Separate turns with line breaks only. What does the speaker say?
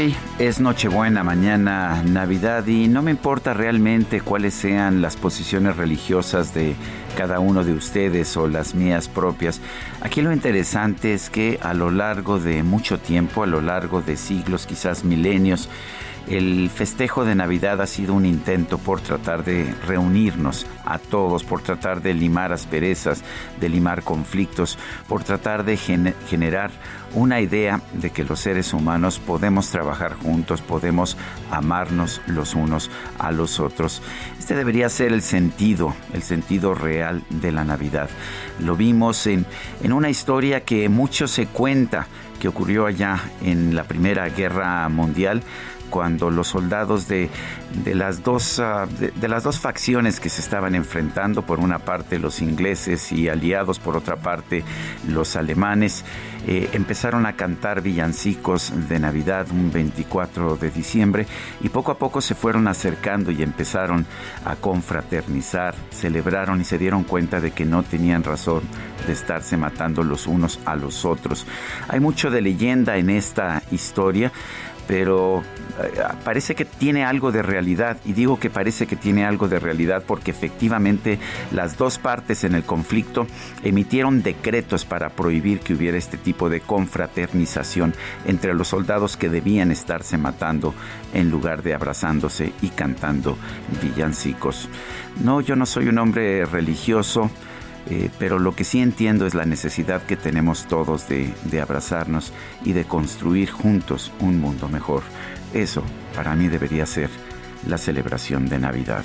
Hoy es Nochebuena, mañana Navidad y no me importa realmente cuáles sean las posiciones religiosas de cada uno de ustedes o las mías propias. Aquí lo interesante es que a lo largo de mucho tiempo, a lo largo de siglos, quizás milenios, el festejo de Navidad ha sido un intento por tratar de reunirnos a todos, por tratar de limar asperezas, de limar conflictos, por tratar de generar una idea de que los seres humanos podemos trabajar juntos, podemos amarnos los unos a los otros. Este debería ser el sentido, el sentido real de la Navidad. Lo vimos en, en una historia que mucho se cuenta que ocurrió allá en la Primera Guerra Mundial cuando los soldados de, las dos, ah, de, las dos facciones que se estaban enfrentando, por una parte los ingleses y aliados, por otra parte los alemanes, eh, empezaron a cantar villancicos de Navidad un 24 de diciembre y poco a poco se fueron acercando y empezaron a confraternizar, celebraron y se dieron cuenta de que no tenían razón de estarse matando los unos a los otros. Hay mucho de leyenda en esta historia pero eh, parece que tiene algo de realidad. Y digo que parece que tiene algo de realidad porque efectivamente las dos partes en el conflicto emitieron decretos para prohibir que hubiera este tipo de confraternización entre los soldados que debían estarse matando en lugar de abrazándose y cantando villancicos. No, yo no soy un hombre religioso. Eh, pero lo que sí entiendo es la necesidad que tenemos todos de, de abrazarnos y de construir juntos un mundo mejor. Eso para mí debería ser la celebración de Navidad.